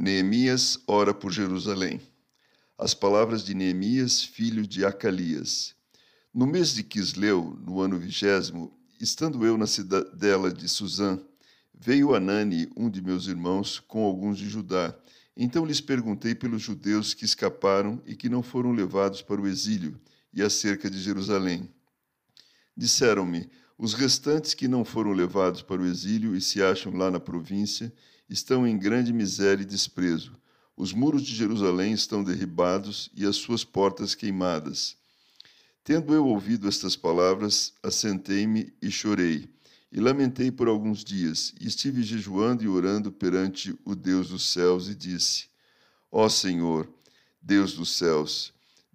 Neemias ora por Jerusalém. As palavras de Neemias, filho de Acalias. No mês de Quisleu, no ano vigésimo, estando eu na cidadela de Suzã, veio Anani, um de meus irmãos, com alguns de Judá. Então lhes perguntei pelos judeus que escaparam e que não foram levados para o exílio, e acerca de Jerusalém. Disseram-me: os restantes que não foram levados para o exílio e se acham lá na província estão em grande miséria e desprezo. Os muros de Jerusalém estão derribados e as suas portas queimadas. Tendo eu ouvido estas palavras, assentei-me e chorei, e lamentei por alguns dias, e estive jejuando e orando perante o Deus dos céus, e disse: Ó Senhor, Deus dos céus,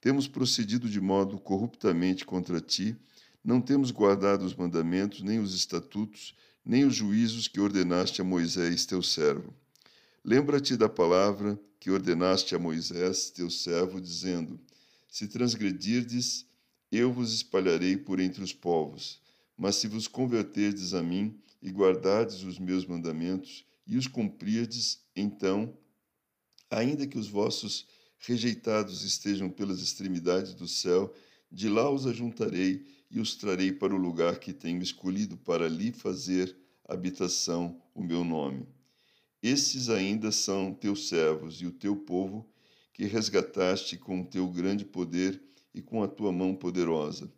temos procedido de modo corruptamente contra ti, não temos guardado os mandamentos, nem os estatutos, nem os juízos que ordenaste a Moisés, teu servo. Lembra-te da palavra que ordenaste a Moisés, teu servo, dizendo: Se transgredirdes, eu vos espalharei por entre os povos. Mas se vos converterdes a mim e guardardes os meus mandamentos e os cumprirdes, então, ainda que os vossos rejeitados estejam pelas extremidades do céu, de lá os ajuntarei e os trarei para o lugar que tenho escolhido para ali fazer habitação o meu nome. Esses ainda são teus servos e o teu povo, que resgataste com o teu grande poder e com a tua mão poderosa.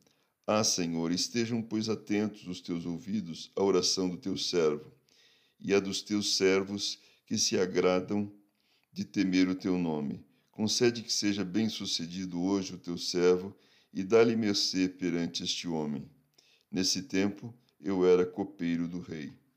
Ah, Senhor, estejam, pois, atentos os teus ouvidos à oração do teu servo e a dos teus servos que se agradam de temer o teu nome. Concede que seja bem-sucedido hoje o teu servo e dá-lhe mercê perante este homem. Nesse tempo eu era copeiro do rei.